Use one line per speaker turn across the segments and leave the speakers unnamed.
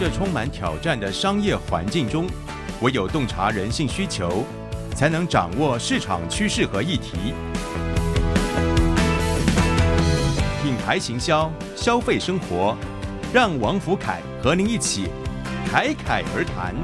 这充满挑战的商业环境中，唯有洞察人性需求，才能掌握市场趋势和议题。品牌行销，消费生活，让王福凯和您一起侃侃而谈。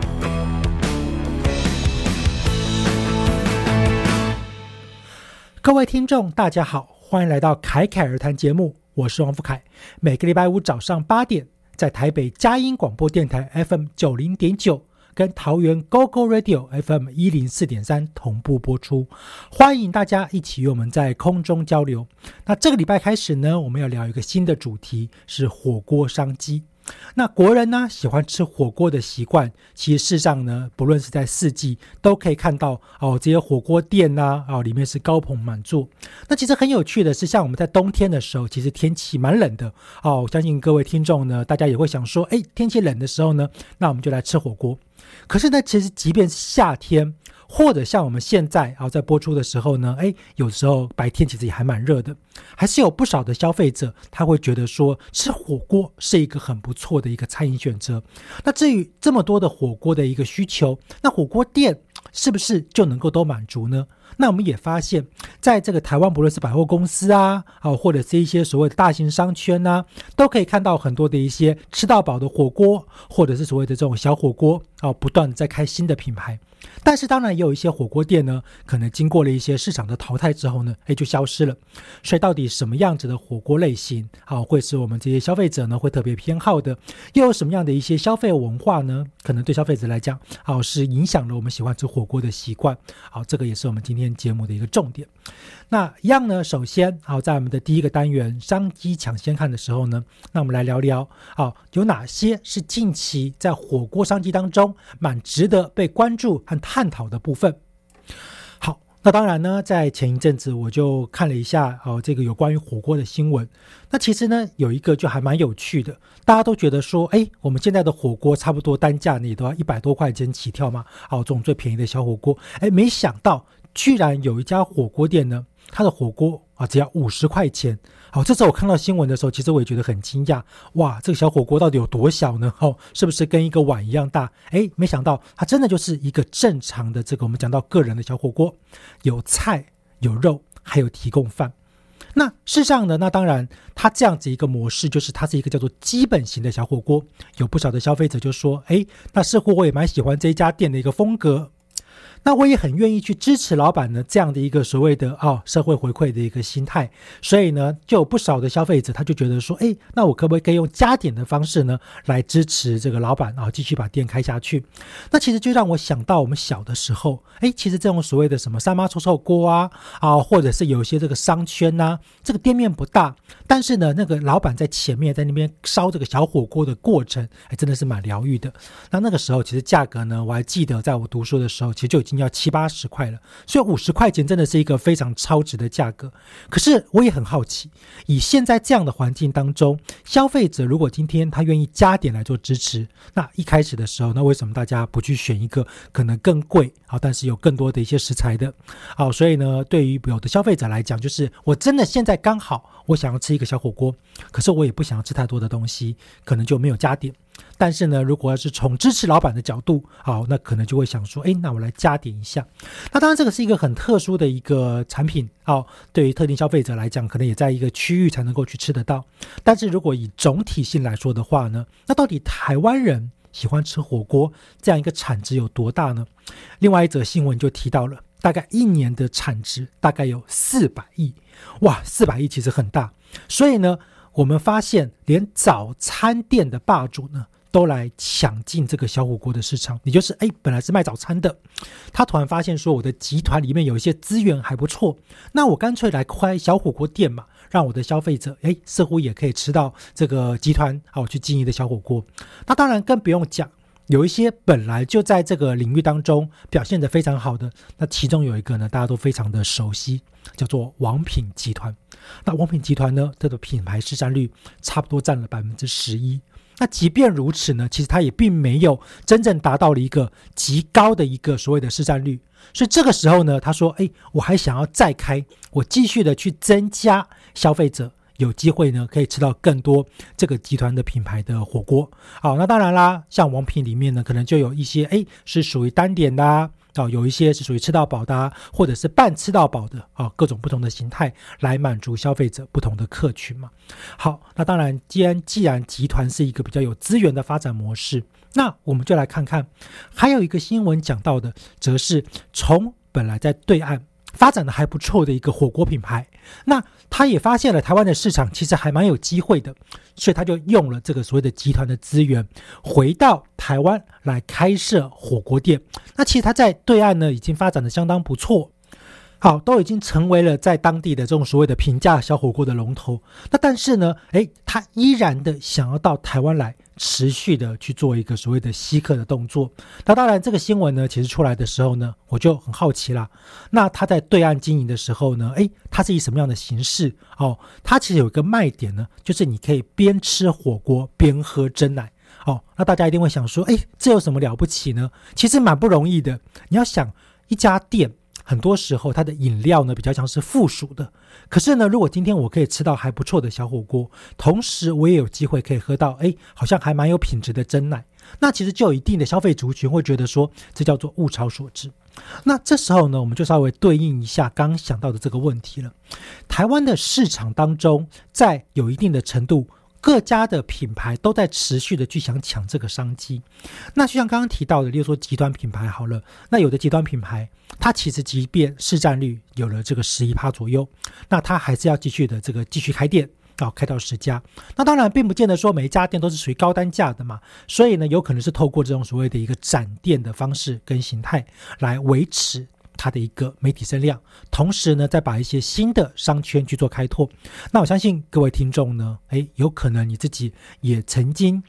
各位听众，大家好，欢迎来到侃侃而谈节目，我是王福凯。每个礼拜五早上八点。在台北佳音广播电台 FM 九零点九，跟桃园 GO GO Radio FM 一零四点三同步播出，欢迎大家一起与我们在空中交流。那这个礼拜开始呢，我们要聊一个新的主题，是火锅商机。那国人呢喜欢吃火锅的习惯，其实事实上呢，不论是在四季，都可以看到哦，这些火锅店呐，哦，里面是高朋满座。那其实很有趣的是，像我们在冬天的时候，其实天气蛮冷的哦。我相信各位听众呢，大家也会想说，哎，天气冷的时候呢，那我们就来吃火锅。可是呢，其实即便是夏天。或者像我们现在啊，在播出的时候呢，哎，有时候白天其实也还蛮热的，还是有不少的消费者他会觉得说吃火锅是一个很不错的一个餐饮选择。那至于这么多的火锅的一个需求，那火锅店是不是就能够都满足呢？那我们也发现，在这个台湾，不论是百货公司啊，啊，或者是一些所谓的大型商圈呐，都可以看到很多的一些吃到饱的火锅，或者是所谓的这种小火锅啊，不断在开新的品牌。但是当然也有一些火锅店呢，可能经过了一些市场的淘汰之后呢，哎，就消失了。所以到底什么样子的火锅类型啊，会是我们这些消费者呢会特别偏好的？又有什么样的一些消费文化呢？可能对消费者来讲，好，是影响了我们喜欢吃火锅的习惯。好，这个也是我们今天节目的一个重点。那一样呢，首先，好，在我们的第一个单元商机抢先看的时候呢，那我们来聊聊，好，有哪些是近期在火锅商机当中蛮值得被关注和探讨的部分。好，那当然呢，在前一阵子我就看了一下，哦，这个有关于火锅的新闻。那其实呢，有一个就还蛮有趣的，大家都觉得说，哎，我们现在的火锅差不多单价你都要一百多块钱起跳嘛，好，这种最便宜的小火锅，哎，没想到居然有一家火锅店呢。它的火锅啊，只要五十块钱。好，这时候我看到新闻的时候，其实我也觉得很惊讶。哇，这个小火锅到底有多小呢？哦，是不是跟一个碗一样大？哎，没想到它真的就是一个正常的这个我们讲到个人的小火锅，有菜有肉，还有提供饭。那事实上呢，那当然，它这样子一个模式，就是它是一个叫做基本型的小火锅。有不少的消费者就说，哎，那似乎我也蛮喜欢这一家店的一个风格。那我也很愿意去支持老板呢这样的一个所谓的啊社会回馈的一个心态，所以呢就有不少的消费者他就觉得说，哎，那我可不可以用加点的方式呢来支持这个老板啊继续把店开下去？那其实就让我想到我们小的时候，哎，其实这种所谓的什么三妈臭臭锅啊啊，或者是有一些这个商圈呐，这个店面不大，但是呢那个老板在前面在那边烧这个小火锅的过程，哎，真的是蛮疗愈的。那那个时候其实价格呢，我还记得在我读书的时候，其实就已经。要七八十块了，所以五十块钱真的是一个非常超值的价格。可是我也很好奇，以现在这样的环境当中，消费者如果今天他愿意加点来做支持，那一开始的时候，那为什么大家不去选一个可能更贵啊，但是有更多的一些食材的？好，所以呢，对于有的消费者来讲，就是我真的现在刚好我想要吃一个小火锅，可是我也不想要吃太多的东西，可能就没有加点。但是呢，如果要是从支持老板的角度，好，那可能就会想说，哎，那我来加点一下。那当然，这个是一个很特殊的一个产品，哦，对于特定消费者来讲，可能也在一个区域才能够去吃得到。但是如果以总体性来说的话呢，那到底台湾人喜欢吃火锅这样一个产值有多大呢？另外一则新闻就提到了，大概一年的产值大概有四百亿，哇，四百亿其实很大。所以呢，我们发现连早餐店的霸主呢。都来抢进这个小火锅的市场。也就是，哎，本来是卖早餐的，他突然发现说，我的集团里面有一些资源还不错，那我干脆来开小火锅店嘛，让我的消费者，哎，似乎也可以吃到这个集团好去经营的小火锅。那当然更不用讲。有一些本来就在这个领域当中表现得非常好的，那其中有一个呢，大家都非常的熟悉，叫做王品集团。那王品集团呢，它的品牌市占率差不多占了百分之十一。那即便如此呢，其实它也并没有真正达到了一个极高的一个所谓的市占率。所以这个时候呢，他说：“哎，我还想要再开，我继续的去增加消费者。”有机会呢，可以吃到更多这个集团的品牌的火锅。好，那当然啦，像王品里面呢，可能就有一些哎是属于单点的啊，有一些是属于吃到饱的，啊或者是半吃到饱的啊，各种不同的形态来满足消费者不同的客群嘛。好，那当然，既然既然集团是一个比较有资源的发展模式，那我们就来看看，还有一个新闻讲到的，则是从本来在对岸。发展的还不错的一个火锅品牌，那他也发现了台湾的市场其实还蛮有机会的，所以他就用了这个所谓的集团的资源，回到台湾来开设火锅店。那其实他在对岸呢已经发展的相当不错，好，都已经成为了在当地的这种所谓的平价小火锅的龙头。那但是呢，诶，他依然的想要到台湾来。持续的去做一个所谓的吸客的动作。那当然，这个新闻呢，其实出来的时候呢，我就很好奇啦。那他在对岸经营的时候呢，诶，他是以什么样的形式？哦，他其实有一个卖点呢，就是你可以边吃火锅边喝真奶。哦，那大家一定会想说，诶，这有什么了不起呢？其实蛮不容易的。你要想一家店。很多时候，它的饮料呢比较像是附属的。可是呢，如果今天我可以吃到还不错的小火锅，同时我也有机会可以喝到，哎，好像还蛮有品质的真奶，那其实就有一定的消费族群会觉得说，这叫做物超所值。那这时候呢，我们就稍微对应一下刚想到的这个问题了。台湾的市场当中，在有一定的程度。各家的品牌都在持续的去想抢这个商机，那就像刚刚提到的，例如说极端品牌好了，那有的极端品牌，它其实即便市占率有了这个十一趴左右，那它还是要继续的这个继续开店啊，开到十家。那当然并不见得说每一家店都是属于高单价的嘛，所以呢，有可能是透过这种所谓的一个展店的方式跟形态来维持。它的一个媒体声量，同时呢，再把一些新的商圈去做开拓。那我相信各位听众呢，诶，有可能你自己也曾经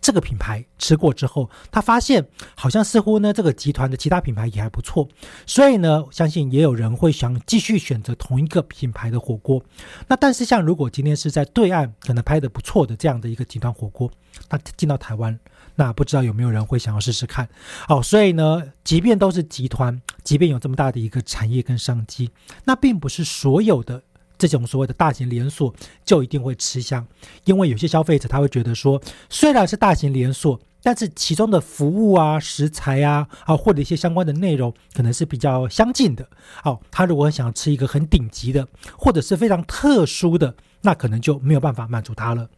这个品牌吃过之后，他发现好像似乎呢，这个集团的其他品牌也还不错，所以呢，相信也有人会想继续选择同一个品牌的火锅。那但是像如果今天是在对岸可能拍的不错的这样的一个集团火锅，那进到台湾。那不知道有没有人会想要试试看？好，所以呢，即便都是集团，即便有这么大的一个产业跟商机，那并不是所有的这种所谓的大型连锁就一定会吃香，因为有些消费者他会觉得说，虽然是大型连锁，但是其中的服务啊、食材啊啊或者一些相关的内容可能是比较相近的。好，他如果想吃一个很顶级的或者是非常特殊的，那可能就没有办法满足他了。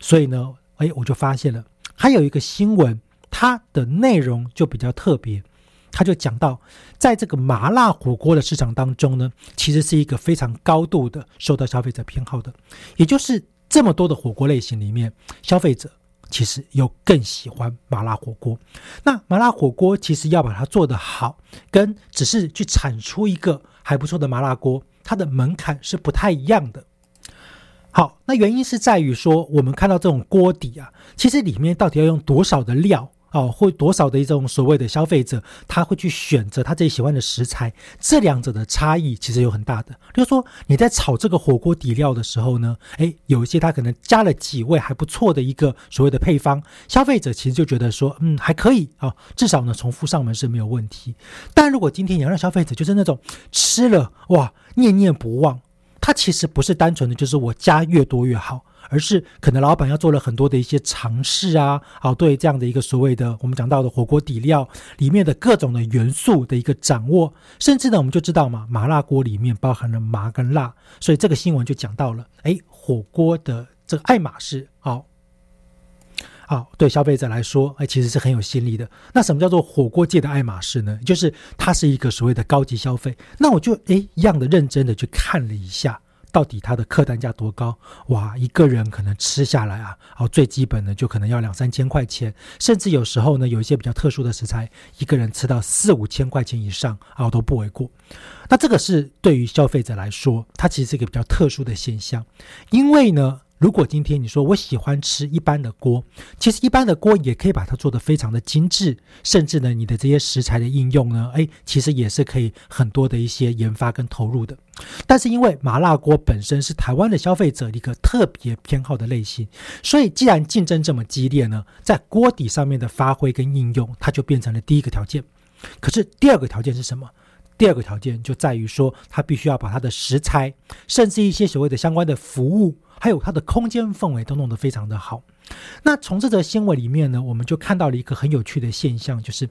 所以呢，哎，我就发现了。还有一个新闻，它的内容就比较特别，它就讲到，在这个麻辣火锅的市场当中呢，其实是一个非常高度的受到消费者偏好的，也就是这么多的火锅类型里面，消费者其实又更喜欢麻辣火锅。那麻辣火锅其实要把它做得好，跟只是去产出一个还不错的麻辣锅，它的门槛是不太一样的。好，那原因是在于说，我们看到这种锅底啊，其实里面到底要用多少的料哦，或多少的一种所谓的消费者，他会去选择他自己喜欢的食材，这两者的差异其实有很大的。就是说你在炒这个火锅底料的时候呢，诶，有一些他可能加了几味还不错的一个所谓的配方，消费者其实就觉得说，嗯，还可以啊，至少呢重复上门是没有问题。但如果今天你要让消费者就是那种吃了哇念念不忘。它其实不是单纯的就是我加越多越好，而是可能老板要做了很多的一些尝试啊，好对这样的一个所谓的我们讲到的火锅底料里面的各种的元素的一个掌握，甚至呢我们就知道嘛，麻辣锅里面包含了麻跟辣，所以这个新闻就讲到了，哎，火锅的这个爱马仕好。好，对消费者来说，哎，其实是很有吸引力的。那什么叫做火锅界的爱马仕呢？就是它是一个所谓的高级消费。那我就哎一样的认真的去看了一下，到底它的客单价多高？哇，一个人可能吃下来啊，哦，最基本的就可能要两三千块钱，甚至有时候呢，有一些比较特殊的食材，一个人吃到四五千块钱以上啊，都不为过。那这个是对于消费者来说，它其实是一个比较特殊的现象，因为呢。如果今天你说我喜欢吃一般的锅，其实一般的锅也可以把它做得非常的精致，甚至呢，你的这些食材的应用呢，哎，其实也是可以很多的一些研发跟投入的。但是因为麻辣锅本身是台湾的消费者一个特别偏好的类型，所以既然竞争这么激烈呢，在锅底上面的发挥跟应用，它就变成了第一个条件。可是第二个条件是什么？第二个条件就在于说，它必须要把它的食材，甚至一些所谓的相关的服务。还有它的空间氛围都弄得非常的好。那从这则新闻里面呢，我们就看到了一个很有趣的现象，就是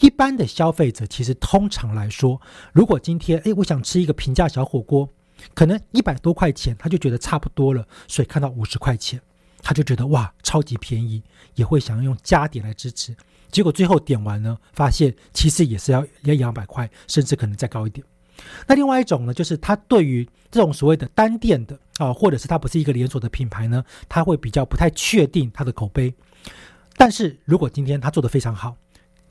一般的消费者其实通常来说，如果今天诶我想吃一个平价小火锅，可能一百多块钱他就觉得差不多了，所以看到五十块钱他就觉得哇超级便宜，也会想要用加点来支持。结果最后点完呢，发现其实也是要要两百块，甚至可能再高一点。那另外一种呢，就是他对于这种所谓的单店的啊，或者是它不是一个连锁的品牌呢，他会比较不太确定它的口碑。但是如果今天他做的非常好，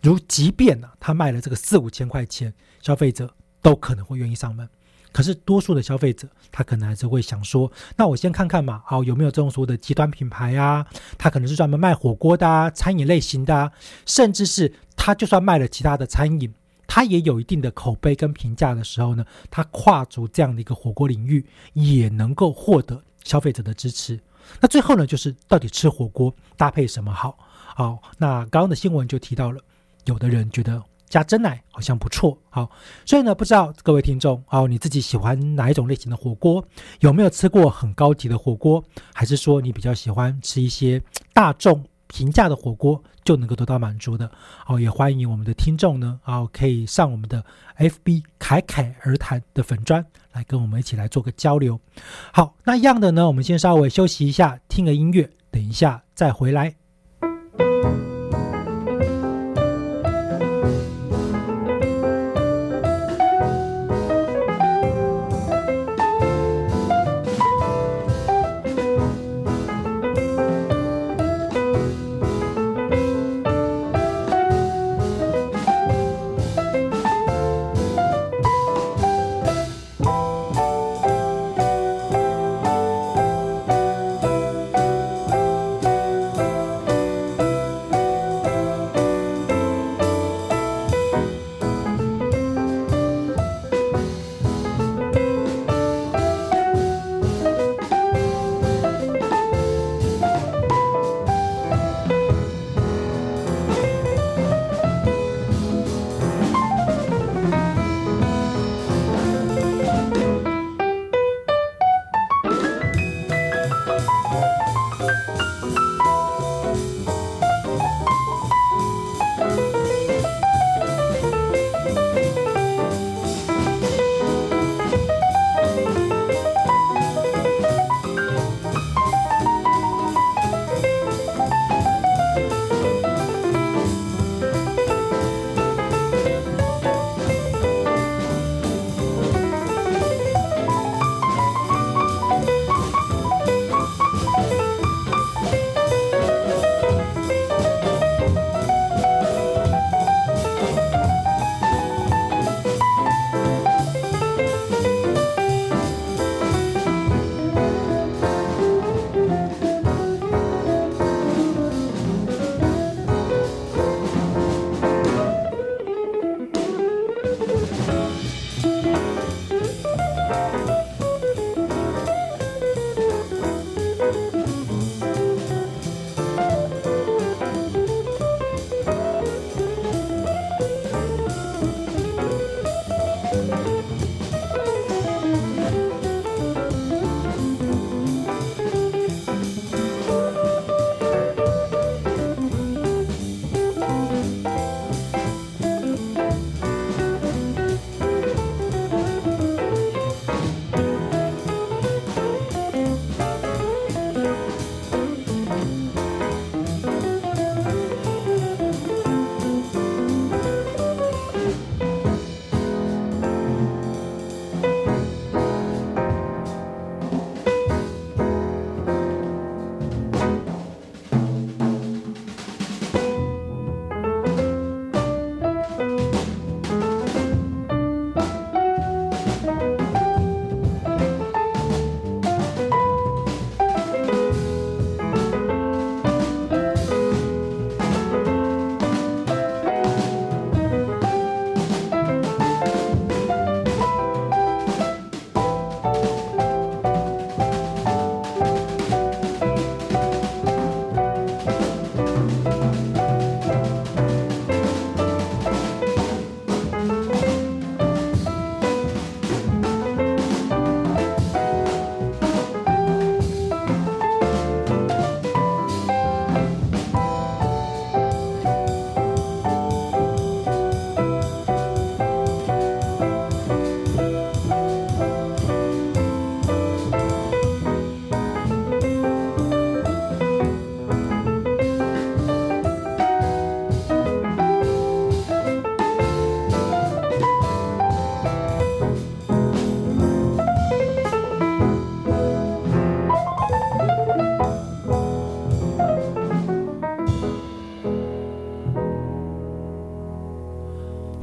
如即便呢他卖了这个四五千块钱，消费者都可能会愿意上门。可是多数的消费者，他可能还是会想说，那我先看看嘛，哦有没有这种所谓的极端品牌啊？他可能是专门卖火锅的啊，餐饮类型的，啊，甚至是他就算卖了其他的餐饮。它也有一定的口碑跟评价的时候呢，它跨足这样的一个火锅领域，也能够获得消费者的支持。那最后呢，就是到底吃火锅搭配什么好？好，那刚刚的新闻就提到了，有的人觉得加真奶好像不错。好，所以呢，不知道各位听众哦，你自己喜欢哪一种类型的火锅？有没有吃过很高级的火锅？还是说你比较喜欢吃一些大众？平价的火锅就能够得到满足的哦，也欢迎我们的听众呢，哦，可以上我们的 FB 凯凯而谈的粉砖来跟我们一起来做个交流。好，那一样的呢，我们先稍微休息一下，听个音乐，等一下再回来。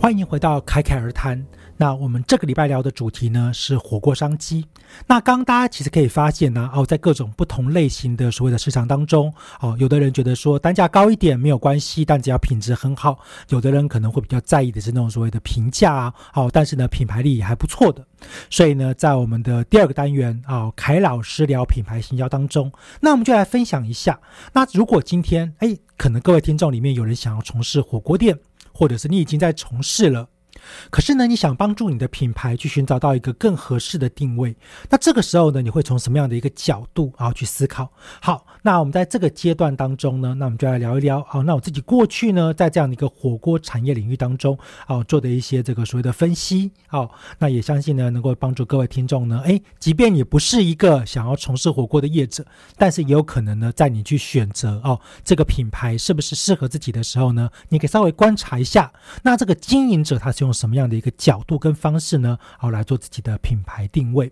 欢迎回到侃侃而谈。那我们这个礼拜聊的主题呢是火锅商机。那刚刚大家其实可以发现呢，哦，在各种不同类型的所谓的市场当中，哦，有的人觉得说单价高一点没有关系，但只要品质很好；有的人可能会比较在意的是那种所谓的平价啊，哦，但是呢品牌力也还不错的。所以呢，在我们的第二个单元啊，凯老师聊品牌行销当中，那我们就来分享一下。那如果今天哎，可能各位听众里面有人想要从事火锅店，或者是你已经在从事了。可是呢，你想帮助你的品牌去寻找到一个更合适的定位，那这个时候呢，你会从什么样的一个角度啊去思考？好，那我们在这个阶段当中呢，那我们就来聊一聊。好，那我自己过去呢，在这样的一个火锅产业领域当中啊，做的一些这个所谓的分析。好，那也相信呢，能够帮助各位听众呢，诶，即便你不是一个想要从事火锅的业者，但是也有可能呢，在你去选择哦这个品牌是不是适合自己的时候呢，你可以稍微观察一下，那这个经营者他是用什么样的一个角度跟方式呢？好，来做自己的品牌定位。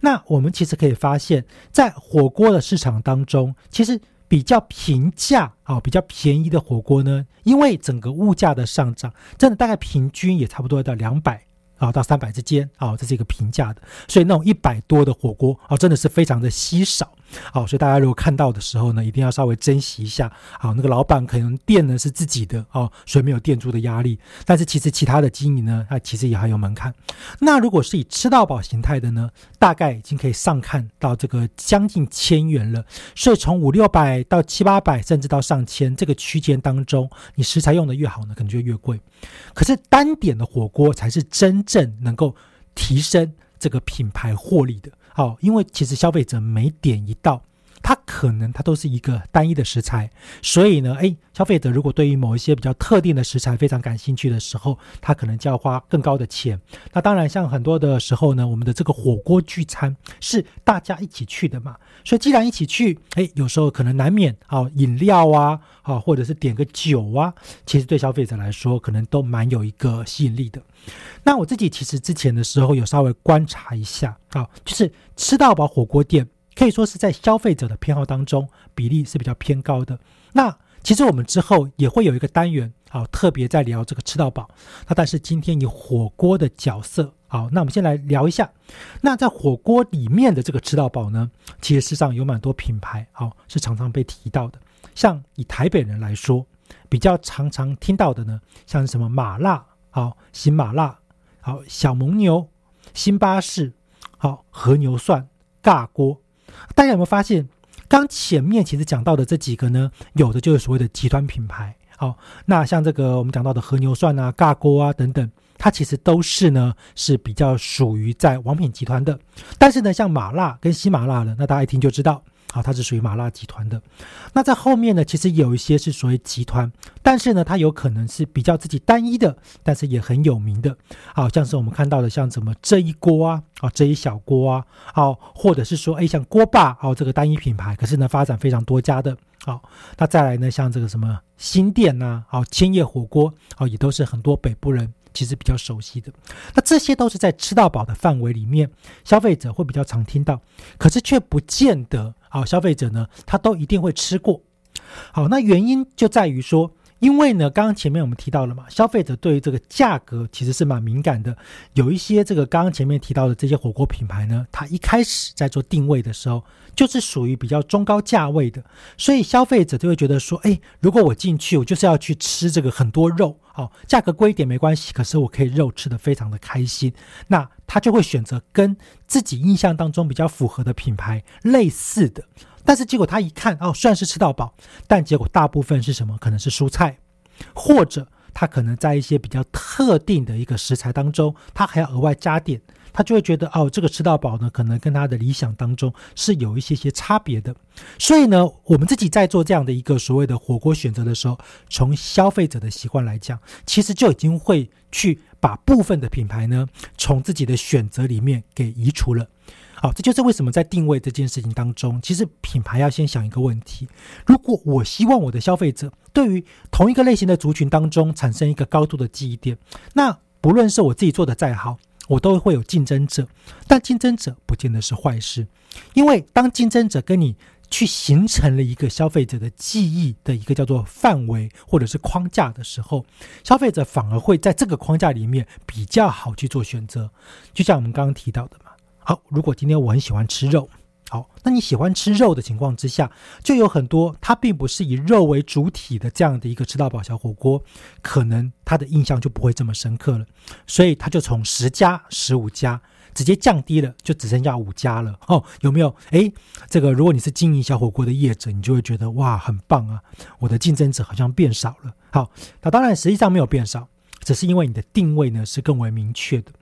那我们其实可以发现，在火锅的市场当中，其实比较平价啊，比较便宜的火锅呢，因为整个物价的上涨，真的大概平均也差不多到两百。啊，到三百之间啊，这是一个平价的，所以那种一百多的火锅啊，真的是非常的稀少。好，所以大家如果看到的时候呢，一定要稍微珍惜一下。好，那个老板可能店呢是自己的哦，所以没有店租的压力。但是其实其他的经营呢，它其实也还有门槛。那如果是以吃到饱形态的呢，大概已经可以上看到这个将近千元了。所以从五六百到七八百，甚至到上千这个区间当中，你食材用的越好呢，可能就越贵。可是单点的火锅才是真。正能够提升这个品牌获利的，好，因为其实消费者每点一道。它可能它都是一个单一的食材，所以呢，诶，消费者如果对于某一些比较特定的食材非常感兴趣的时候，他可能就要花更高的钱。那当然，像很多的时候呢，我们的这个火锅聚餐是大家一起去的嘛，所以既然一起去，诶，有时候可能难免啊，饮料啊，啊，或者是点个酒啊，其实对消费者来说，可能都蛮有一个吸引力的。那我自己其实之前的时候有稍微观察一下，啊，就是吃到饱火锅店。可以说是在消费者的偏好当中比例是比较偏高的。那其实我们之后也会有一个单元，好，特别在聊这个吃到饱。那但是今天以火锅的角色，好，那我们先来聊一下。那在火锅里面的这个吃到饱呢，其实事实上有蛮多品牌，好，是常常被提到的。像以台北人来说，比较常常听到的呢，像什么麻辣，好，新麻辣，好，小蒙牛，新巴士，好，和牛涮，尬锅。大家有没有发现，刚前面其实讲到的这几个呢，有的就是所谓的集团品牌。好，那像这个我们讲到的和牛涮啊、尬锅啊等等，它其实都是呢是比较属于在王品集团的。但是呢，像麻辣跟西麻辣的，那大家一听就知道。好，它是属于麻辣集团的。那在后面呢，其实有一些是属于集团，但是呢，它有可能是比较自己单一的，但是也很有名的。好像是我们看到的，像什么这一锅啊，啊这一小锅啊，好，或者是说，哎，像锅霸，哦，这个单一品牌，可是呢，发展非常多家的。好，那再来呢，像这个什么新店呐，好千叶火锅，哦，也都是很多北部人。其实比较熟悉的，那这些都是在吃到饱的范围里面，消费者会比较常听到，可是却不见得好，消费者呢，他都一定会吃过。好，那原因就在于说。因为呢，刚刚前面我们提到了嘛，消费者对于这个价格其实是蛮敏感的。有一些这个刚刚前面提到的这些火锅品牌呢，它一开始在做定位的时候，就是属于比较中高价位的，所以消费者就会觉得说，哎，如果我进去，我就是要去吃这个很多肉，好，价格贵一点没关系，可是我可以肉吃的非常的开心，那他就会选择跟自己印象当中比较符合的品牌类似的。但是结果他一看哦，虽然是吃到饱，但结果大部分是什么？可能是蔬菜，或者他可能在一些比较特定的一个食材当中，他还要额外加点，他就会觉得哦，这个吃到饱呢，可能跟他的理想当中是有一些些差别的。所以呢，我们自己在做这样的一个所谓的火锅选择的时候，从消费者的习惯来讲，其实就已经会去把部分的品牌呢，从自己的选择里面给移除了。好，这就是为什么在定位这件事情当中，其实品牌要先想一个问题：如果我希望我的消费者对于同一个类型的族群当中产生一个高度的记忆点，那不论是我自己做的再好，我都会有竞争者。但竞争者不见得是坏事，因为当竞争者跟你去形成了一个消费者的记忆的一个叫做范围或者是框架的时候，消费者反而会在这个框架里面比较好去做选择。就像我们刚刚提到的嘛，好，如果今天我很喜欢吃肉，好，那你喜欢吃肉的情况之下，就有很多它并不是以肉为主体的这样的一个吃到饱小火锅，可能他的印象就不会这么深刻了，所以他就从十家、十五家。直接降低了，就只剩下五家了哦，有没有？诶，这个如果你是经营小火锅的业者，你就会觉得哇，很棒啊！我的竞争者好像变少了。好，那当然实际上没有变少，只是因为你的定位呢是更为明确的。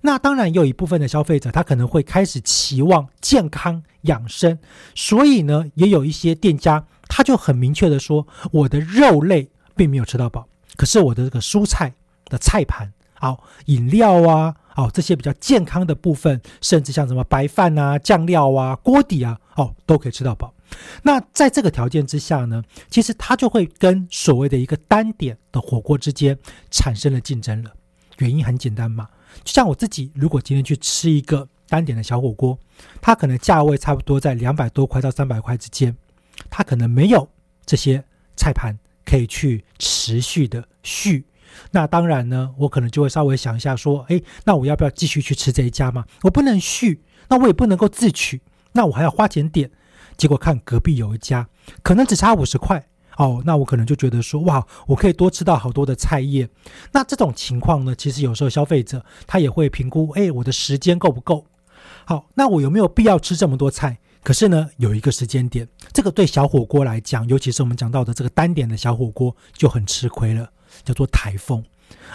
那当然，有一部分的消费者他可能会开始期望健康养生，所以呢，也有一些店家他就很明确的说，我的肉类并没有吃到饱，可是我的这个蔬菜的菜盘，好，饮料啊。哦，这些比较健康的部分，甚至像什么白饭啊、酱料啊、锅底啊，哦，都可以吃到饱。那在这个条件之下呢，其实它就会跟所谓的一个单点的火锅之间产生了竞争了。原因很简单嘛，就像我自己，如果今天去吃一个单点的小火锅，它可能价位差不多在两百多块到三百块之间，它可能没有这些菜盘可以去持续的续。那当然呢，我可能就会稍微想一下，说，哎，那我要不要继续去吃这一家嘛？我不能续，那我也不能够自取，那我还要花钱点。结果看隔壁有一家，可能只差五十块哦，那我可能就觉得说，哇，我可以多吃到好多的菜叶。那这种情况呢，其实有时候消费者他也会评估，哎，我的时间够不够？好，那我有没有必要吃这么多菜？可是呢，有一个时间点，这个对小火锅来讲，尤其是我们讲到的这个单点的小火锅，就很吃亏了。叫做台风，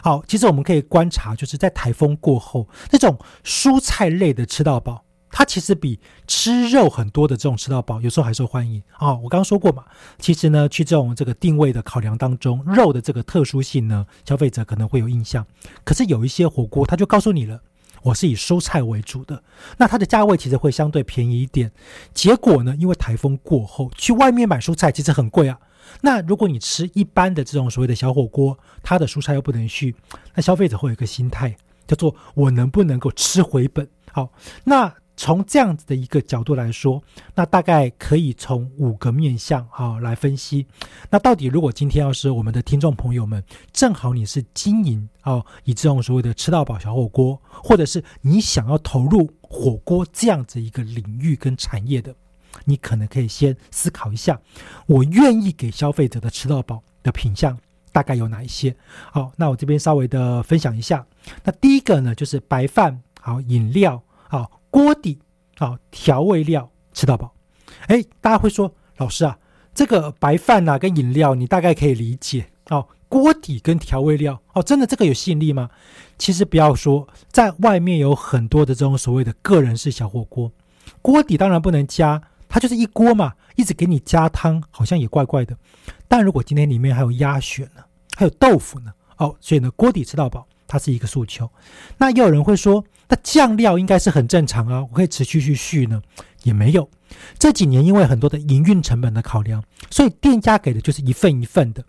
好，其实我们可以观察，就是在台风过后，那种蔬菜类的吃到饱，它其实比吃肉很多的这种吃到饱，有时候还受欢迎啊。我刚刚说过嘛，其实呢，去这种这个定位的考量当中，肉的这个特殊性呢，消费者可能会有印象。可是有一些火锅，它就告诉你了，我是以蔬菜为主的，那它的价位其实会相对便宜一点。结果呢，因为台风过后，去外面买蔬菜其实很贵啊。那如果你吃一般的这种所谓的小火锅，它的蔬菜又不能续，那消费者会有一个心态，叫做我能不能够吃回本？好，那从这样子的一个角度来说，那大概可以从五个面向啊来分析。那到底如果今天要是我们的听众朋友们，正好你是经营啊以这种所谓的吃到饱小火锅，或者是你想要投入火锅这样子一个领域跟产业的。你可能可以先思考一下，我愿意给消费者的吃到饱的品相大概有哪一些？好，那我这边稍微的分享一下。那第一个呢，就是白饭、好饮料、好锅底、好调味料吃到饱。哎，大家会说，老师啊，这个白饭呐跟饮料你大概可以理解哦，锅底跟调味料哦，真的这个有吸引力吗？其实不要说，在外面有很多的这种所谓的个人式小火锅，锅底当然不能加。它就是一锅嘛，一直给你加汤，好像也怪怪的。但如果今天里面还有鸭血呢，还有豆腐呢，哦，所以呢，锅底吃到饱，它是一个诉求。那也有人会说，那酱料应该是很正常啊，我可以持续去续呢，也没有。这几年因为很多的营运成本的考量，所以店家给的就是一份一份的。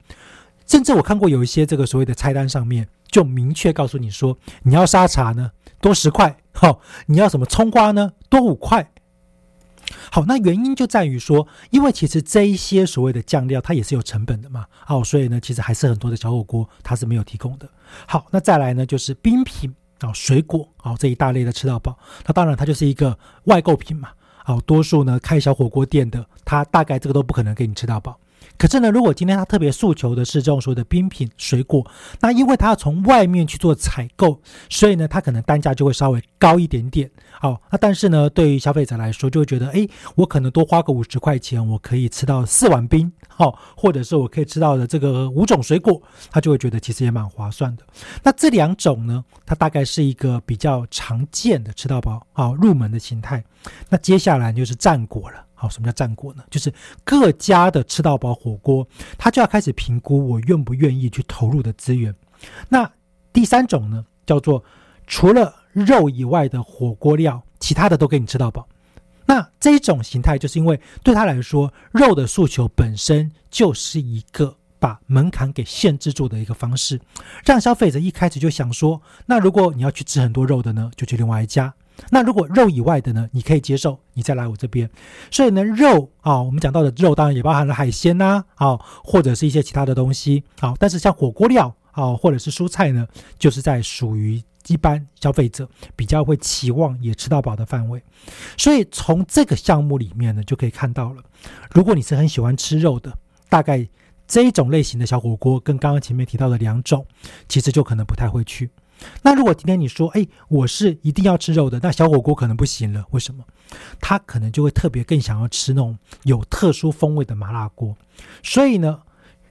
甚至我看过有一些这个所谓的菜单上面，就明确告诉你说，你要沙茶呢，多十块；好，你要什么葱花呢，多五块。好，那原因就在于说，因为其实这一些所谓的酱料，它也是有成本的嘛。哦，所以呢，其实还是很多的小火锅它是没有提供的。好，那再来呢，就是冰品啊，水果啊这一大类的吃到饱，那当然它就是一个外购品嘛。哦，多数呢开小火锅店的，他大概这个都不可能给你吃到饱。可是呢，如果今天他特别诉求的是这种所谓的冰品水果，那因为他要从外面去做采购，所以呢，他可能单价就会稍微高一点点。好，那但是呢，对于消费者来说，就会觉得，哎，我可能多花个五十块钱，我可以吃到四碗冰，好，或者是我可以吃到的这个五种水果，他就会觉得其实也蛮划算的。那这两种呢，它大概是一个比较常见的吃到饱啊入门的形态。那接下来就是战果了。好，什么叫战果呢？就是各家的吃到饱火锅，他就要开始评估我愿不愿意去投入的资源。那第三种呢，叫做除了肉以外的火锅料，其他的都给你吃到饱。那这种形态，就是因为对他来说，肉的诉求本身就是一个把门槛给限制住的一个方式，让消费者一开始就想说，那如果你要去吃很多肉的呢，就去另外一家。那如果肉以外的呢，你可以接受，你再来我这边。所以呢，肉啊，我们讲到的肉当然也包含了海鲜呐，啊，或者是一些其他的东西，好，但是像火锅料啊，或者是蔬菜呢，就是在属于一般消费者比较会期望也吃到饱的范围。所以从这个项目里面呢，就可以看到了，如果你是很喜欢吃肉的，大概这一种类型的小火锅，跟刚刚前面提到的两种，其实就可能不太会去。那如果今天你说，哎，我是一定要吃肉的，那小火锅可能不行了。为什么？他可能就会特别更想要吃那种有特殊风味的麻辣锅。所以呢，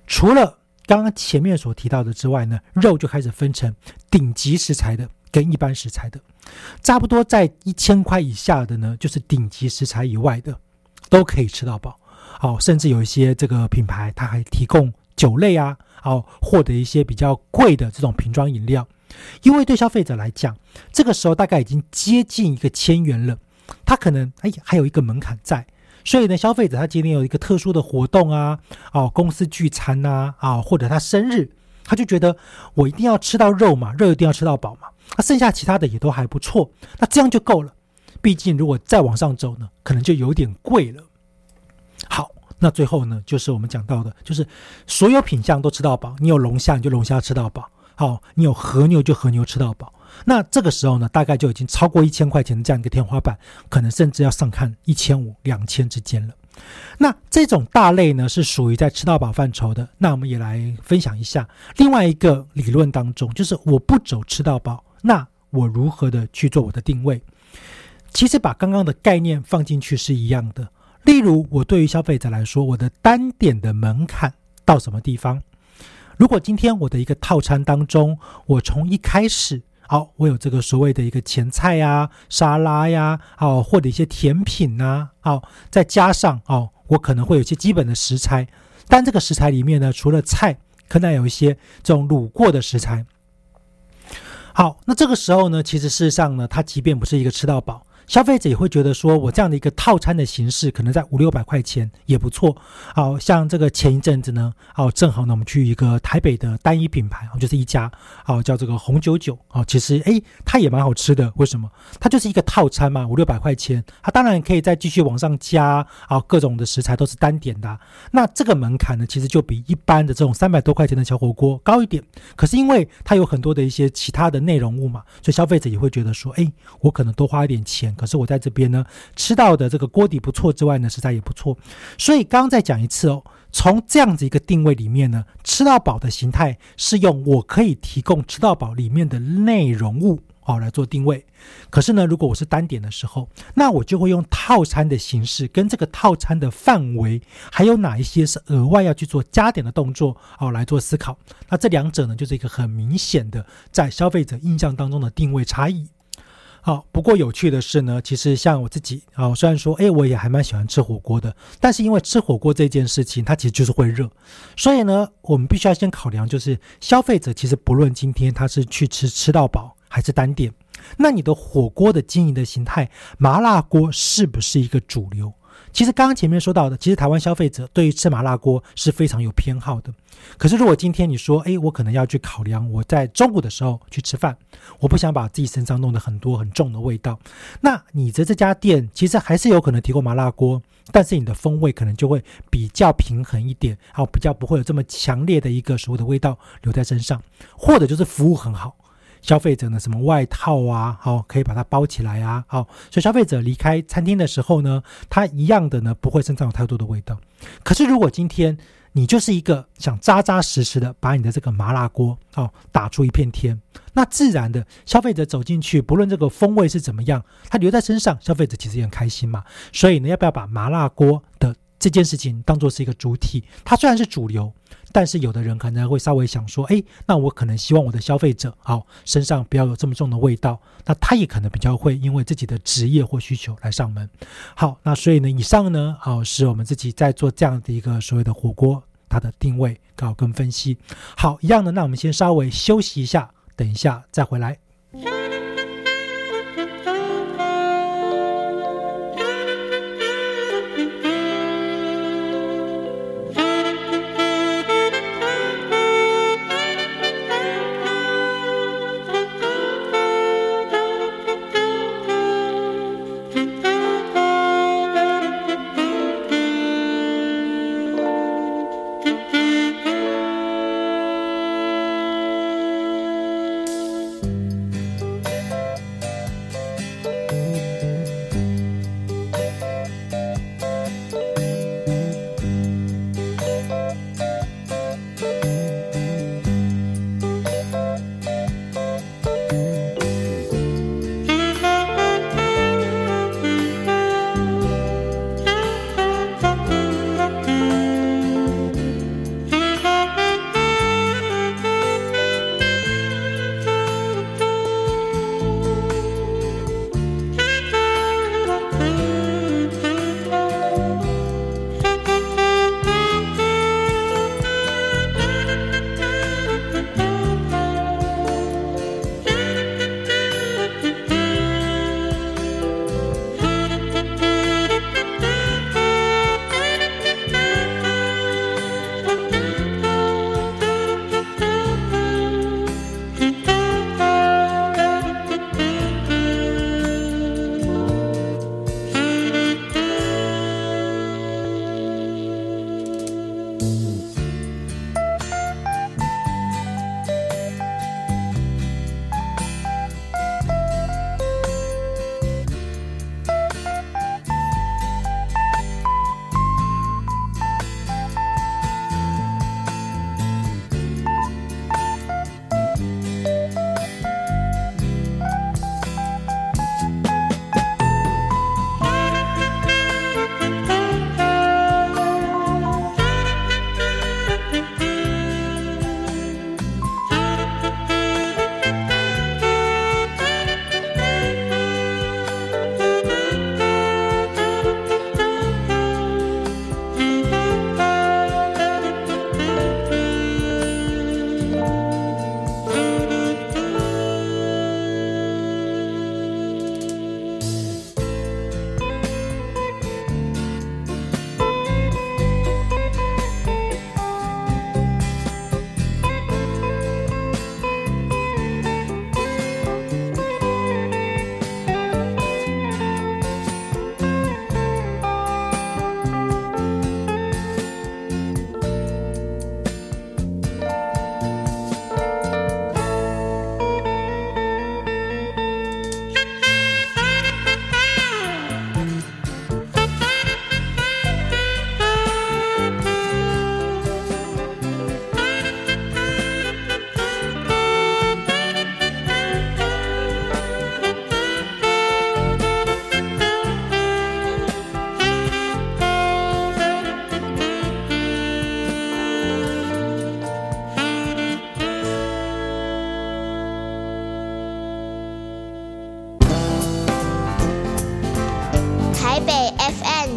除了刚刚前面所提到的之外呢，肉就开始分成顶级食材的跟一般食材的，差不多在一千块以下的呢，就是顶级食材以外的都可以吃到饱。好，甚至有一些这个品牌，它还提供酒类啊，哦，获得一些比较贵的这种瓶装饮料。因为对消费者来讲，这个时候大概已经接近一个千元了，他可能哎还有一个门槛在，所以呢，消费者他今天有一个特殊的活动啊，哦，公司聚餐呐，啊，或者他生日，他就觉得我一定要吃到肉嘛，肉一定要吃到饱嘛，那剩下其他的也都还不错，那这样就够了。毕竟如果再往上走呢，可能就有点贵了。好，那最后呢，就是我们讲到的，就是所有品相都吃到饱，你有龙虾你就龙虾吃到饱。好，你有和牛就和牛吃到饱，那这个时候呢，大概就已经超过一千块钱的这样一个天花板，可能甚至要上看一千五、两千之间了。那这种大类呢，是属于在吃到饱范畴的。那我们也来分享一下另外一个理论当中，就是我不走吃到饱，那我如何的去做我的定位？其实把刚刚的概念放进去是一样的。例如，我对于消费者来说，我的单点的门槛到什么地方？如果今天我的一个套餐当中，我从一开始，好，我有这个所谓的一个前菜呀、沙拉呀，好，或者一些甜品呐，好，再加上哦，我可能会有一些基本的食材，但这个食材里面呢，除了菜，可能有一些这种卤过的食材。好，那这个时候呢，其实事实上呢，它即便不是一个吃到饱。消费者也会觉得说，我这样的一个套餐的形式，可能在五六百块钱也不错。好像这个前一阵子呢，哦，正好呢，我们去一个台北的单一品牌，哦，就是一家，哦，叫这个红九九，哦，其实哎，它也蛮好吃的。为什么？它就是一个套餐嘛，五六百块钱，它当然可以再继续往上加，啊，各种的食材都是单点的。那这个门槛呢，其实就比一般的这种三百多块钱的小火锅高一点。可是因为它有很多的一些其他的内容物嘛，所以消费者也会觉得说，哎，我可能多花一点钱。可是我在这边呢，吃到的这个锅底不错之外呢，食材也不错。所以刚刚再讲一次哦，从这样子一个定位里面呢，吃到饱的形态是用我可以提供吃到饱里面的内容物哦来做定位。可是呢，如果我是单点的时候，那我就会用套餐的形式，跟这个套餐的范围，还有哪一些是额外要去做加点的动作哦来做思考。那这两者呢，就是一个很明显的在消费者印象当中的定位差异。好，不过有趣的是呢，其实像我自己啊，虽然说，哎，我也还蛮喜欢吃火锅的，但是因为吃火锅这件事情，它其实就是会热，所以呢，我们必须要先考量，就是消费者其实不论今天他是去吃吃到饱还是单点，那你的火锅的经营的形态，麻辣锅是不是一个主流？其实刚刚前面说到的，其实台湾消费者对于吃麻辣锅是非常有偏好的。可是如果今天你说，哎，我可能要去考量，我在中午的时候去吃饭，我不想把自己身上弄得很多很重的味道，那你的这家店其实还是有可能提供麻辣锅，但是你的风味可能就会比较平衡一点，好，比较不会有这么强烈的一个所谓的味道留在身上，或者就是服务很好。消费者呢，什么外套啊，好，可以把它包起来啊，好，所以消费者离开餐厅的时候呢，他一样的呢，不会身上有太多的味道。可是如果今天你就是一个想扎扎实实的把你的这个麻辣锅哦打出一片天，那自然的消费者走进去，不论这个风味是怎么样，他留在身上，消费者其实也很开心嘛。所以呢，要不要把麻辣锅的这件事情当做是一个主体？它虽然是主流。但是有的人可能会稍微想说，哎，那我可能希望我的消费者好身上不要有这么重的味道，那他也可能比较会因为自己的职业或需求来上门。好，那所以呢，以上呢，哦，是我们自己在做这样的一个所谓的火锅它的定位搞跟分析。好，一样的，那我们先稍微休息一下，等一下再回来。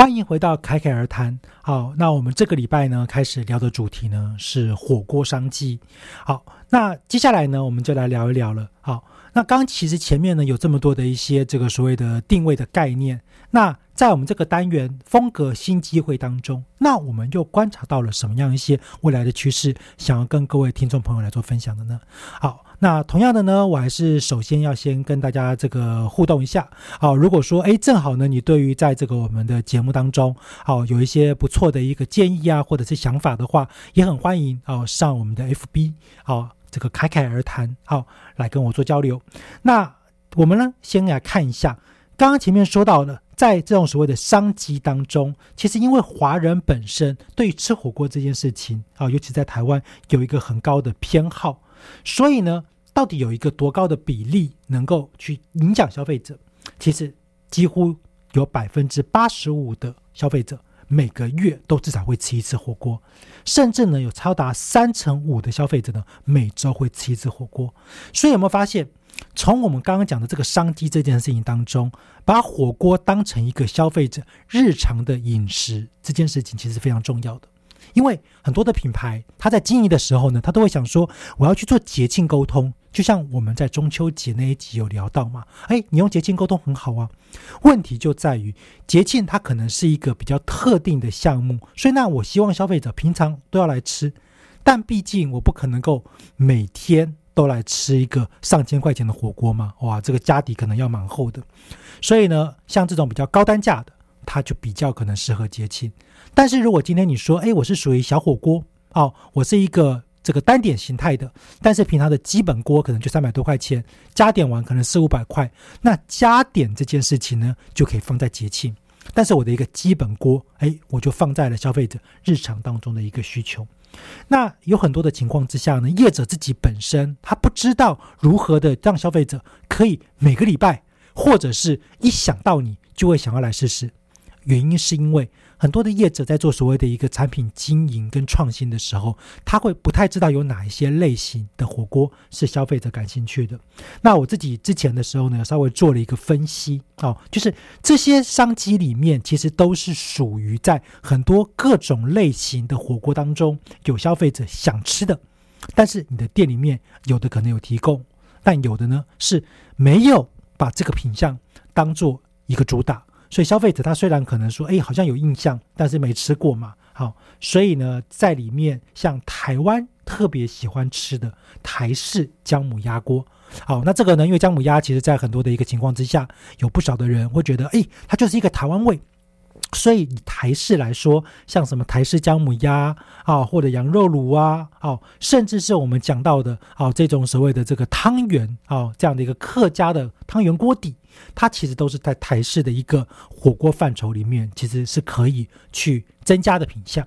欢迎回到凯凯而谈。好，那我们这个礼拜呢，开始聊的主题呢是火锅商机。好，那接下来呢，我们就来聊一聊了。好，那刚刚其实前面呢有这么多的一些这个所谓的定位的概念。那在我们这个单元风格新机会当中，那我们又观察到了什么样一些未来的趋势，想要跟各位听众朋友来做分享的呢？好。那同样的呢，我还是首先要先跟大家这个互动一下。好，如果说哎，正好呢，你对于在这个我们的节目当中，好有一些不错的一个建议啊，或者是想法的话，也很欢迎哦上我们的 FB，好这个侃侃而谈，好来跟我做交流。那我们呢，先来看一下，刚刚前面说到了，在这种所谓的商机当中，其实因为华人本身对于吃火锅这件事情啊，尤其在台湾有一个很高的偏好，所以呢。到底有一个多高的比例能够去影响消费者？其实几乎有百分之八十五的消费者每个月都至少会吃一次火锅，甚至呢有超达三成五的消费者呢每周会吃一次火锅。所以有没有发现，从我们刚刚讲的这个商机这件事情当中，把火锅当成一个消费者日常的饮食这件事情，其实非常重要的。因为很多的品牌，他在经营的时候呢，他都会想说，我要去做节庆沟通。就像我们在中秋节那一集有聊到嘛，哎，你用节庆沟通很好啊。问题就在于节庆它可能是一个比较特定的项目，所以那我希望消费者平常都要来吃，但毕竟我不可能够每天都来吃一个上千块钱的火锅嘛，哇，这个家底可能要蛮厚的。所以呢，像这种比较高单价的，它就比较可能适合节庆。但是如果今天你说，哎，我是属于小火锅哦，我是一个。这个单点形态的，但是平常的基本锅可能就三百多块钱，加点完可能四五百块。那加点这件事情呢，就可以放在节庆。但是我的一个基本锅，哎，我就放在了消费者日常当中的一个需求。那有很多的情况之下呢，业者自己本身他不知道如何的让消费者可以每个礼拜或者是一想到你就会想要来试试。原因是因为。很多的业者在做所谓的一个产品经营跟创新的时候，他会不太知道有哪一些类型的火锅是消费者感兴趣的。那我自己之前的时候呢，稍微做了一个分析哦，就是这些商机里面其实都是属于在很多各种类型的火锅当中有消费者想吃的，但是你的店里面有的可能有提供，但有的呢是没有把这个品相当做一个主打。所以消费者他虽然可能说，哎，好像有印象，但是没吃过嘛。好，所以呢，在里面像台湾特别喜欢吃的台式姜母鸭锅，好，那这个呢，因为姜母鸭其实在很多的一个情况之下，有不少的人会觉得，哎，它就是一个台湾味。所以以台式来说，像什么台式姜母鸭啊，或者羊肉炉啊，哦，甚至是我们讲到的，哦，这种所谓的这个汤圆，哦，这样的一个客家的汤圆锅底，它其实都是在台式的一个火锅范畴里面，其实是可以去增加的品相。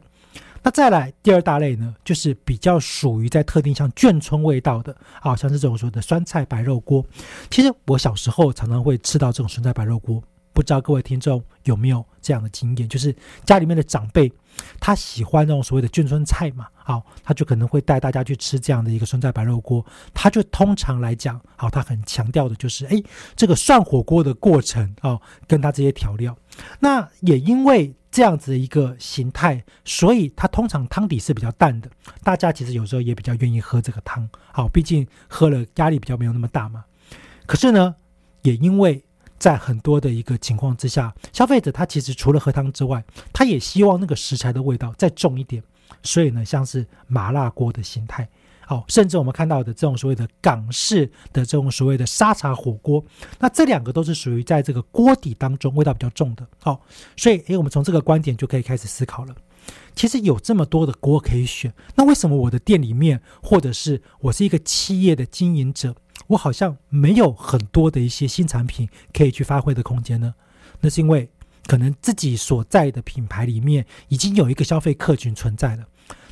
那再来第二大类呢，就是比较属于在特定像眷村味道的，哦，像这种所谓的酸菜白肉锅。其实我小时候常常会吃到这种酸菜白肉锅。不知道各位听众有没有这样的经验，就是家里面的长辈他喜欢那种所谓的眷村菜嘛，好，他就可能会带大家去吃这样的一个酸菜白肉锅。他就通常来讲，好，他很强调的就是，哎，这个涮火锅的过程啊，跟他这些调料。那也因为这样子的一个形态，所以他通常汤底是比较淡的。大家其实有时候也比较愿意喝这个汤，好，毕竟喝了压力比较没有那么大嘛。可是呢，也因为在很多的一个情况之下，消费者他其实除了喝汤之外，他也希望那个食材的味道再重一点。所以呢，像是麻辣锅的形态，哦，甚至我们看到的这种所谓的港式的这种所谓的沙茶火锅，那这两个都是属于在这个锅底当中味道比较重的。哦，所以诶，我们从这个观点就可以开始思考了。其实有这么多的锅可以选，那为什么我的店里面，或者是我是一个企业的经营者？我好像没有很多的一些新产品可以去发挥的空间呢。那是因为可能自己所在的品牌里面已经有一个消费客群存在了。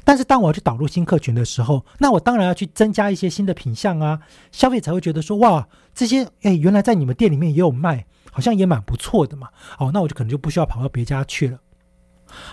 但是当我要去导入新客群的时候，那我当然要去增加一些新的品相啊，消费者会觉得说哇，这些哎原来在你们店里面也有卖，好像也蛮不错的嘛。哦，那我就可能就不需要跑到别家去了。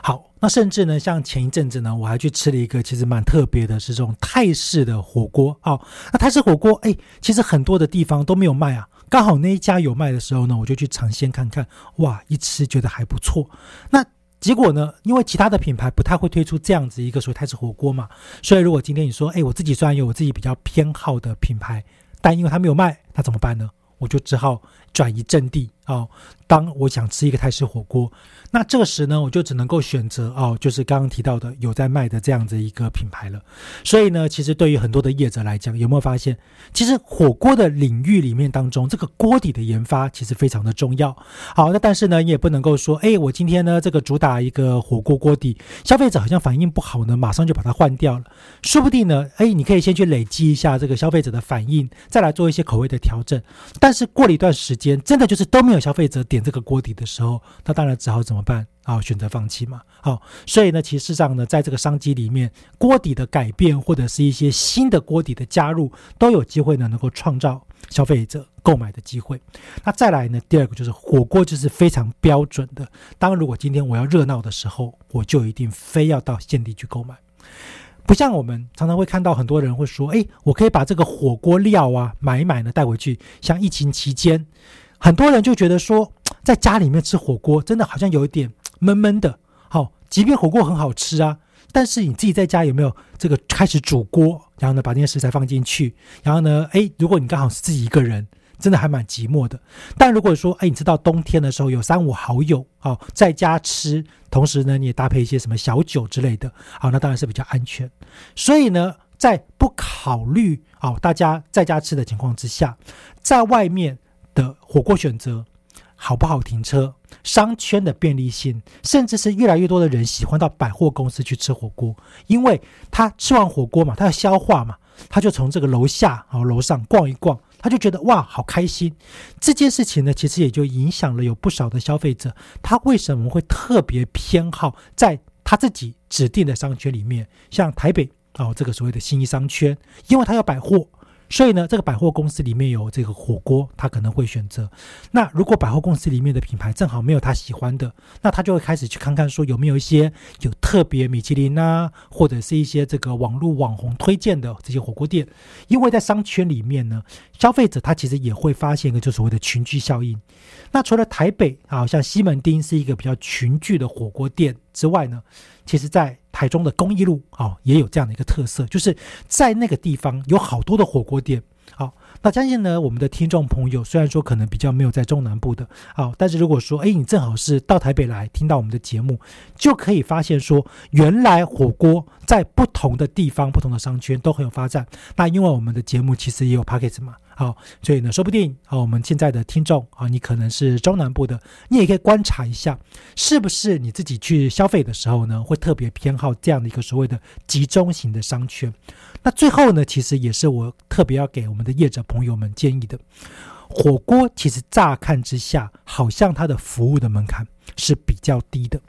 好，那甚至呢，像前一阵子呢，我还去吃了一个其实蛮特别的，是这种泰式的火锅。哦，那泰式火锅，哎，其实很多的地方都没有卖啊。刚好那一家有卖的时候呢，我就去尝鲜看看。哇，一吃觉得还不错。那结果呢，因为其他的品牌不太会推出这样子一个所谓泰式火锅嘛，所以如果今天你说，哎，我自己虽然有我自己比较偏好的品牌，但因为它没有卖，那怎么办呢？我就只好转移阵地哦。当我想吃一个泰式火锅。那这个时呢，我就只能够选择哦，就是刚刚提到的有在卖的这样子一个品牌了。所以呢，其实对于很多的业者来讲，有没有发现，其实火锅的领域里面当中，这个锅底的研发其实非常的重要。好，那但是呢，你也不能够说，哎，我今天呢这个主打一个火锅锅底，消费者好像反应不好呢，马上就把它换掉了。说不定呢，哎，你可以先去累积一下这个消费者的反应，再来做一些口味的调整。但是过了一段时间，真的就是都没有消费者点这个锅底的时候，那当然只好怎么。怎么办？啊，选择放弃嘛。好，所以呢，其实上呢，在这个商机里面，锅底的改变或者是一些新的锅底的加入，都有机会呢，能够创造消费者购买的机会。那再来呢，第二个就是火锅，就是非常标准的。当如果今天我要热闹的时候，我就一定非要到现地去购买。不像我们常常会看到很多人会说，哎，我可以把这个火锅料啊买一买呢带回去。像疫情期间，很多人就觉得说。在家里面吃火锅，真的好像有一点闷闷的。好，即便火锅很好吃啊，但是你自己在家有没有这个开始煮锅，然后呢把那些食材放进去，然后呢，哎，如果你刚好是自己一个人，真的还蛮寂寞的。但如果说，哎，你知道冬天的时候有三五好友，好在家吃，同时呢你也搭配一些什么小酒之类的，好，那当然是比较安全。所以呢，在不考虑哦大家在家吃的情况之下，在外面的火锅选择。好不好停车？商圈的便利性，甚至是越来越多的人喜欢到百货公司去吃火锅，因为他吃完火锅嘛，他要消化嘛，他就从这个楼下啊楼上逛一逛，他就觉得哇好开心。这件事情呢，其实也就影响了有不少的消费者，他为什么会特别偏好在他自己指定的商圈里面，像台北哦这个所谓的新一商圈，因为他要百货。所以呢，这个百货公司里面有这个火锅，他可能会选择。那如果百货公司里面的品牌正好没有他喜欢的，那他就会开始去看看说有没有一些有特别米其林啊，或者是一些这个网络网红推荐的这些火锅店。因为在商圈里面呢，消费者他其实也会发现一个就所谓的群聚效应。那除了台北啊，像西门町是一个比较群聚的火锅店之外呢，其实在台中的公益路啊，也有这样的一个特色，就是在那个地方有好多的火锅店。好，那相信呢，我们的听众朋友虽然说可能比较没有在中南部的，好，但是如果说，哎，你正好是到台北来听到我们的节目，就可以发现说，原来火锅在不同的地方、不同的商圈都很有发展。那因为我们的节目其实也有 p a c k a g e 嘛。好，所以呢，说不定啊，我们现在的听众啊，你可能是中南部的，你也可以观察一下，是不是你自己去消费的时候呢，会特别偏好这样的一个所谓的集中型的商圈。那最后呢，其实也是我特别要给我们的业者朋友们建议的，火锅其实乍看之下，好像它的服务的门槛是比较低的，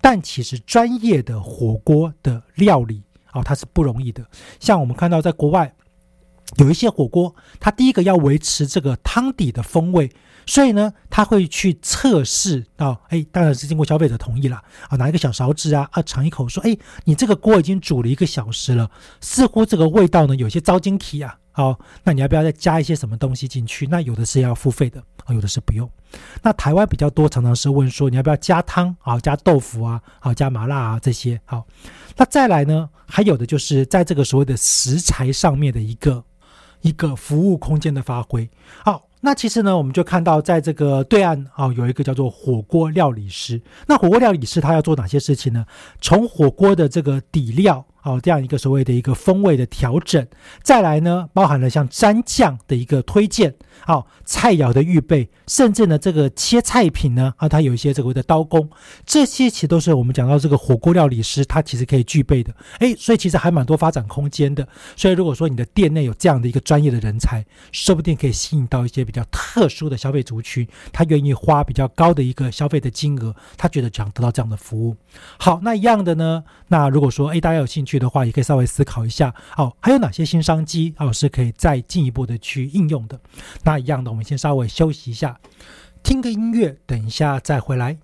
但其实专业的火锅的料理啊，它是不容易的。像我们看到在国外。有一些火锅，它第一个要维持这个汤底的风味，所以呢，他会去测试到，哎，当然是经过消费者同意了啊，拿一个小勺子啊，啊，尝一口，说，哎，你这个锅已经煮了一个小时了，似乎这个味道呢有些糟精体啊，好，那你要不要再加一些什么东西进去？那有的是要付费的啊，有的是不用。那台湾比较多，常常是问说，你要不要加汤啊，加豆腐啊，好，加麻辣啊这些，好，那再来呢，还有的就是在这个所谓的食材上面的一个。一个服务空间的发挥，好，那其实呢，我们就看到在这个对岸啊，有一个叫做火锅料理师。那火锅料理师他要做哪些事情呢？从火锅的这个底料。哦，这样一个所谓的一个风味的调整，再来呢，包含了像蘸酱的一个推荐，好菜肴的预备，甚至呢这个切菜品呢，啊，它有一些这个的刀工，这些其实都是我们讲到这个火锅料理师他其实可以具备的，哎，所以其实还蛮多发展空间的。所以如果说你的店内有这样的一个专业的人才，说不定可以吸引到一些比较特殊的消费族群，他愿意花比较高的一个消费的金额，他觉得想得到这样的服务。好，那一样的呢，那如果说哎大家有兴趣。的话，也可以稍微思考一下，哦，还有哪些新商机哦是可以再进一步的去应用的。那一样的，我们先稍微休息一下，听个音乐，等一下再回来。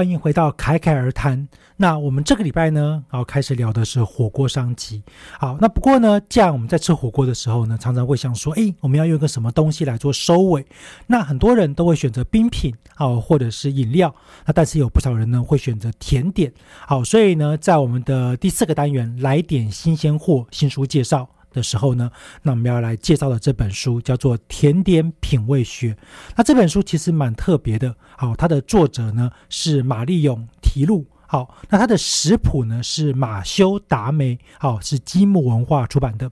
欢迎回到侃侃而谈。那我们这个礼拜呢，然后开始聊的是火锅商机。好，那不过呢，这样我们在吃火锅的时候呢，常常会想说，哎，我们要用一个什么东西来做收尾？那很多人都会选择冰品好，或者是饮料。那但是有不少人呢，会选择甜点。好，所以呢，在我们的第四个单元，来点新鲜货新书介绍。的时候呢，那我们要来介绍的这本书叫做《甜点品味学》。那这本书其实蛮特别的，好，它的作者呢是玛丽永提路。好，那它的食谱呢是马修达梅，好，是积木文化出版的。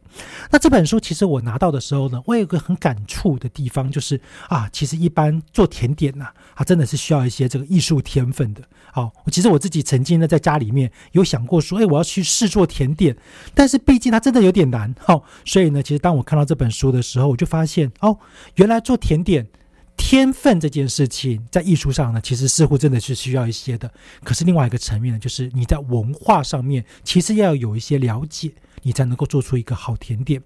那这本书其实我拿到的时候呢，我有个很感触的地方，就是啊，其实一般做甜点呐，它真的是需要一些这个艺术天分的。好，其实我自己曾经呢在家里面有想过说，哎，我要去试做甜点，但是毕竟它真的有点难。好，所以呢，其实当我看到这本书的时候，我就发现哦，原来做甜点。天分这件事情，在艺术上呢，其实似乎真的是需要一些的。可是另外一个层面呢，就是你在文化上面，其实要有一些了解，你才能够做出一个好甜点。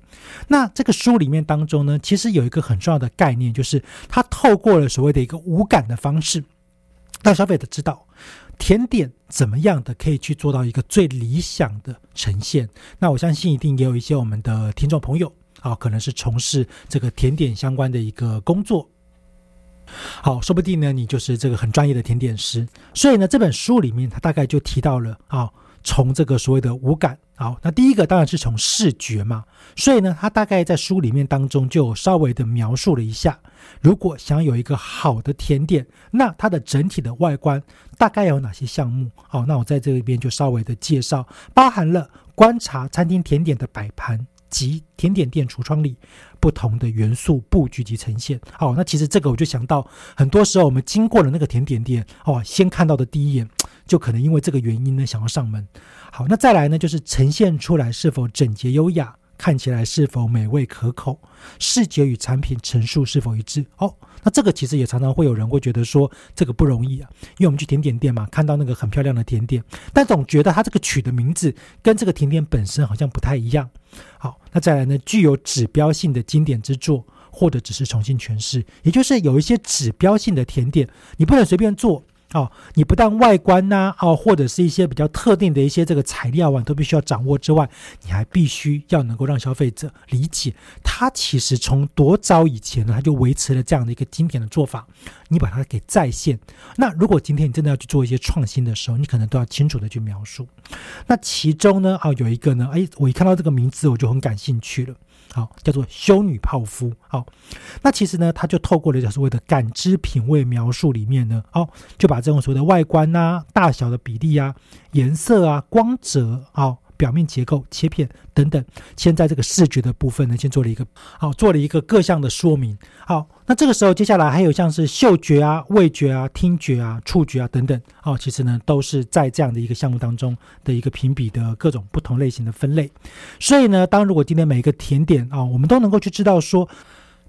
那这个书里面当中呢，其实有一个很重要的概念，就是它透过了所谓的一个无感的方式，让消费者知道甜点怎么样的可以去做到一个最理想的呈现。那我相信一定也有一些我们的听众朋友啊，可能是从事这个甜点相关的一个工作。好，说不定呢，你就是这个很专业的甜点师。所以呢，这本书里面，它大概就提到了啊，从这个所谓的五感。好，那第一个当然是从视觉嘛。所以呢，它大概在书里面当中就稍微的描述了一下，如果想有一个好的甜点，那它的整体的外观大概有哪些项目？好，那我在这边就稍微的介绍，包含了观察餐厅甜点的摆盘。及甜点店橱窗里不同的元素布局及呈现。好，那其实这个我就想到，很多时候我们经过了那个甜点店，哦，先看到的第一眼就可能因为这个原因呢想要上门。好，那再来呢就是呈现出来是否整洁优雅。看起来是否美味可口，视觉与产品陈述是否一致？哦，那这个其实也常常会有人会觉得说这个不容易啊，因为我们去甜点店嘛，看到那个很漂亮的甜点，但总觉得它这个取的名字跟这个甜点本身好像不太一样。好，那再来呢，具有指标性的经典之作，或者只是重新诠释，也就是有一些指标性的甜点，你不能随便做。哦，你不但外观呐，哦，或者是一些比较特定的一些这个材料啊，都必须要掌握之外，你还必须要能够让消费者理解，它其实从多早以前呢，它就维持了这样的一个经典的做法。你把它给再现。那如果今天你真的要去做一些创新的时候，你可能都要清楚的去描述。那其中呢，啊，有一个呢，哎，我一看到这个名字我就很感兴趣了。好，叫做修女泡芙。好，那其实呢，它就透过了所谓的感知品味描述里面呢，好，就把这种所谓的外观呐、大小的比例啊、颜色啊、光泽啊。表面结构、切片等等，先在这个视觉的部分呢，先做了一个好，做了一个各项的说明。好，那这个时候接下来还有像是嗅觉啊、味觉啊、听觉啊、触觉啊等等，哦，其实呢都是在这样的一个项目当中的一个评比的各种不同类型的分类。所以呢，当如果今天每一个甜点啊，我们都能够去知道说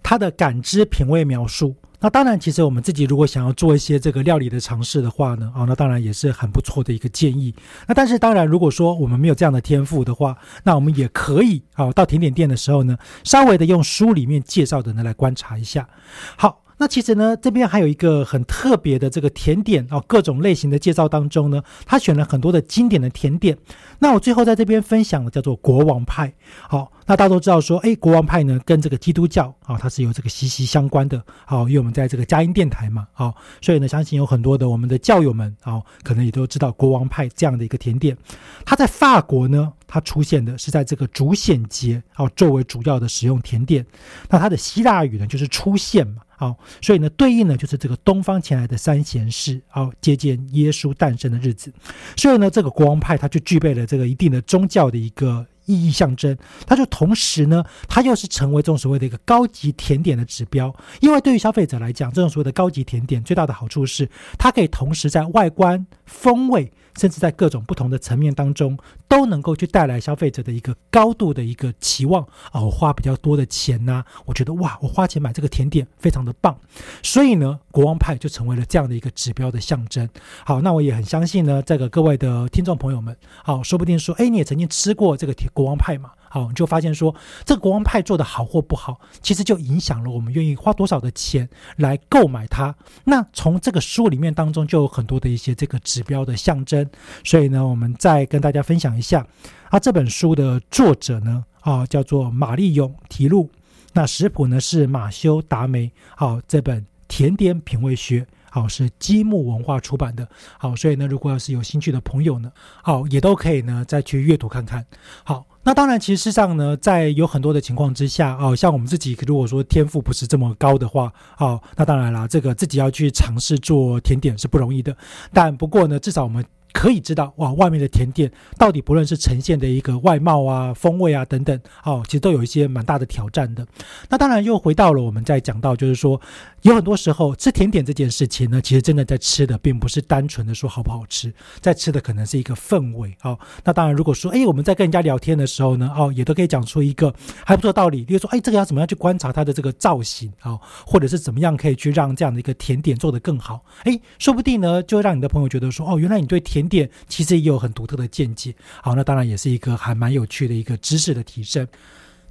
它的感知品味描述。那当然，其实我们自己如果想要做一些这个料理的尝试的话呢，啊，那当然也是很不错的一个建议。那但是当然，如果说我们没有这样的天赋的话，那我们也可以啊，到甜点店的时候呢，稍微的用书里面介绍的呢来观察一下。好。那其实呢，这边还有一个很特别的这个甜点哦，各种类型的介绍当中呢，他选了很多的经典的甜点。那我最后在这边分享的叫做国王派。好，那大家都知道说，哎，国王派呢跟这个基督教啊，它是有这个息息相关的。好，因为我们在这个佳音电台嘛，好，所以呢，相信有很多的我们的教友们啊，可能也都知道国王派这样的一个甜点。它在法国呢，它出现的是在这个主显节哦作为主要的使用甜点。那它的希腊语呢，就是出现嘛。好，所以呢，对应呢就是这个东方前来的三贤士，好接见耶稣诞生的日子。所以呢，这个国王派它就具备了这个一定的宗教的一个意义象征。它就同时呢，它又是成为这种所谓的一个高级甜点的指标。因为对于消费者来讲，这种所谓的高级甜点最大的好处是，它可以同时在外观、风味。甚至在各种不同的层面当中，都能够去带来消费者的一个高度的一个期望啊！我花比较多的钱呐，我觉得哇，我花钱买这个甜点非常的棒，所以呢，国王派就成为了这样的一个指标的象征。好，那我也很相信呢，这个各位的听众朋友们，好，说不定说，哎，你也曾经吃过这个甜国王派嘛？好，你就发现说，这个国王派做的好或不好，其实就影响了我们愿意花多少的钱来购买它。那从这个书里面当中，就有很多的一些这个指标的象征。所以呢，我们再跟大家分享一下，啊，这本书的作者呢，啊，叫做玛丽永提路。那食谱呢是马修达梅。好，这本甜点品味学，好是积木文化出版的。好，所以呢，如果要是有兴趣的朋友呢，好也都可以呢再去阅读看看。好。那当然，其实事实上呢，在有很多的情况之下，哦，像我们自己如果说天赋不是这么高的话，哦，那当然啦，这个自己要去尝试做甜点是不容易的。但不过呢，至少我们。可以知道哇，外面的甜点到底不论是呈现的一个外貌啊、风味啊等等，哦，其实都有一些蛮大的挑战的。那当然又回到了我们在讲到，就是说有很多时候吃甜点这件事情呢，其实真的在吃的并不是单纯的说好不好吃，在吃的可能是一个氛围。哦，那当然如果说哎我们在跟人家聊天的时候呢，哦，也都可以讲出一个还不错道理，比如说哎这个要怎么样去观察它的这个造型啊，或者是怎么样可以去让这样的一个甜点做得更好？哎，说不定呢就会让你的朋友觉得说哦，原来你对甜点其实也有很独特的见解，好，那当然也是一个还蛮有趣的一个知识的提升。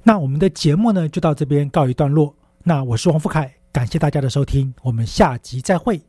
那我们的节目呢，就到这边告一段落。那我是王富凯，感谢大家的收听，我们下集再会。